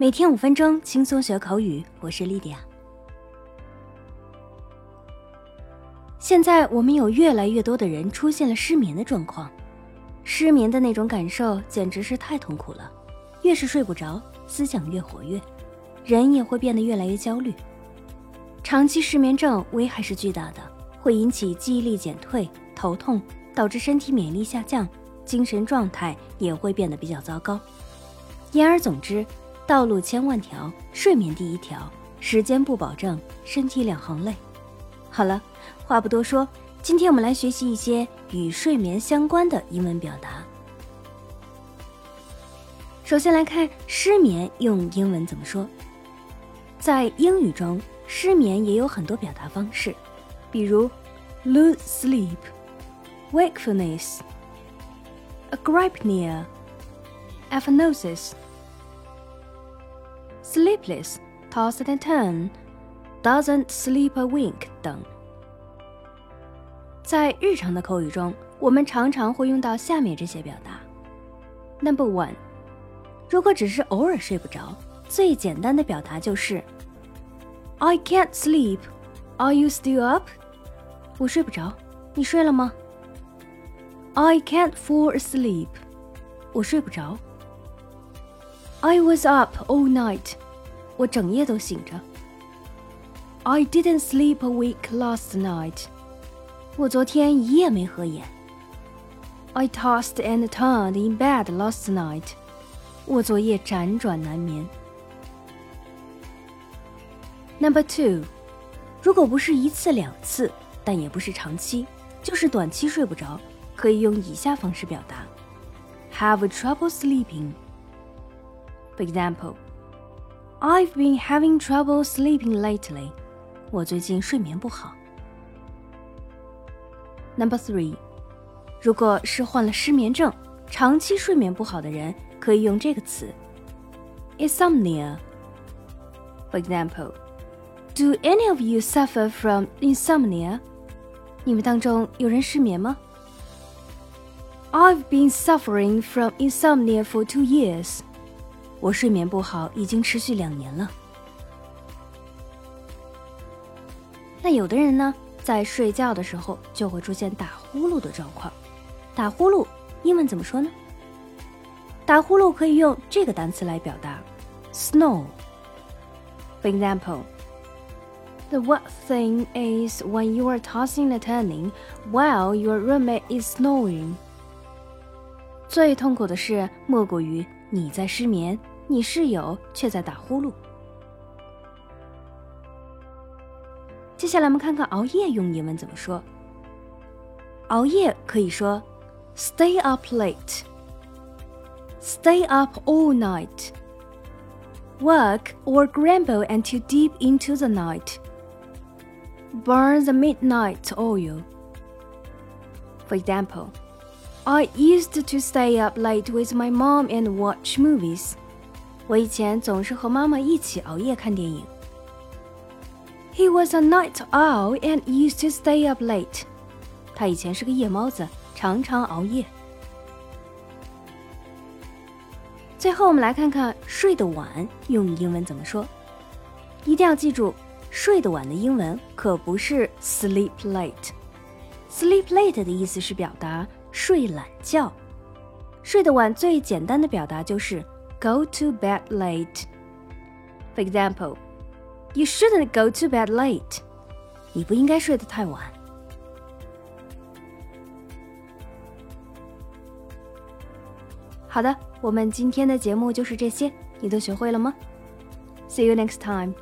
每天五分钟，轻松学口语。我是莉迪亚。现在我们有越来越多的人出现了失眠的状况，失眠的那种感受简直是太痛苦了。越是睡不着，思想越活跃，人也会变得越来越焦虑。长期失眠症危害是巨大的，会引起记忆力减退、头痛，导致身体免疫力下降，精神状态也会变得比较糟糕。言而总之，道路千万条，睡眠第一条，时间不保证，身体两行泪。好了，话不多说，今天我们来学习一些与睡眠相关的英文表达。首先来看失眠用英文怎么说。在英语中，失眠也有很多表达方式，比如 lose sleep、wakefulness、agrypnia、aphnosis、sleepless、toss and turn、doesn't sleep a wink 等。在日常的口语中，我们常常会用到下面这些表达。Number one，如果只是偶尔睡不着，最简单的表达就是 I can't sleep. Are you still up? 我睡不着，你睡了吗？I can't fall asleep. 我睡不着。 I was up all night. 我整夜都醒着。I didn't sleep a week last night. 我昨天一夜没合眼。I tossed and turned in bed last night. 我昨夜辗转难眠。Number two，如果不是一次两次，但也不是长期，就是短期睡不着，可以用以下方式表达：Have trouble sleeping. For example, I've been having trouble sleeping lately. 我最近睡眠不好。Number three，如果是患了失眠症、长期睡眠不好的人，可以用这个词：insomnia。For example, Do any of you suffer from insomnia？你们当中有人失眠吗？I've been suffering from insomnia for two years。 我睡眠不好已经持续两年了。那有的人呢？在睡觉的时候就会出现打呼噜的状况。打呼噜英文怎么说呢？打呼噜可以用这个单词来表达：snore。For example, the worst thing is when you are tossing and turning while your roommate is snoring。最痛苦的事莫过于你在失眠，你室友却在打呼噜。接下来我们看看熬夜用英文怎么说。熬夜可以说 stay up late, stay up all night, work or grumble until deep into the night, burn the midnight oil. For example, I used to stay up late with my mom and watch movies. 我以前总是和妈妈一起熬夜看电影。He was a night owl and used to stay up late. 他以前是个夜猫子，常常熬夜。最后，我们来看看睡得晚用英文怎么说。一定要记住，睡得晚的英文可不是 sleep late。sleep late 的意思是表达睡懒觉。睡得晚最简单的表达就是 go to bed late。For example. You shouldn't go to bed late. 你不应该睡得太晚。好的，我们今天的节目就是这些，你都学会了吗？See you next time.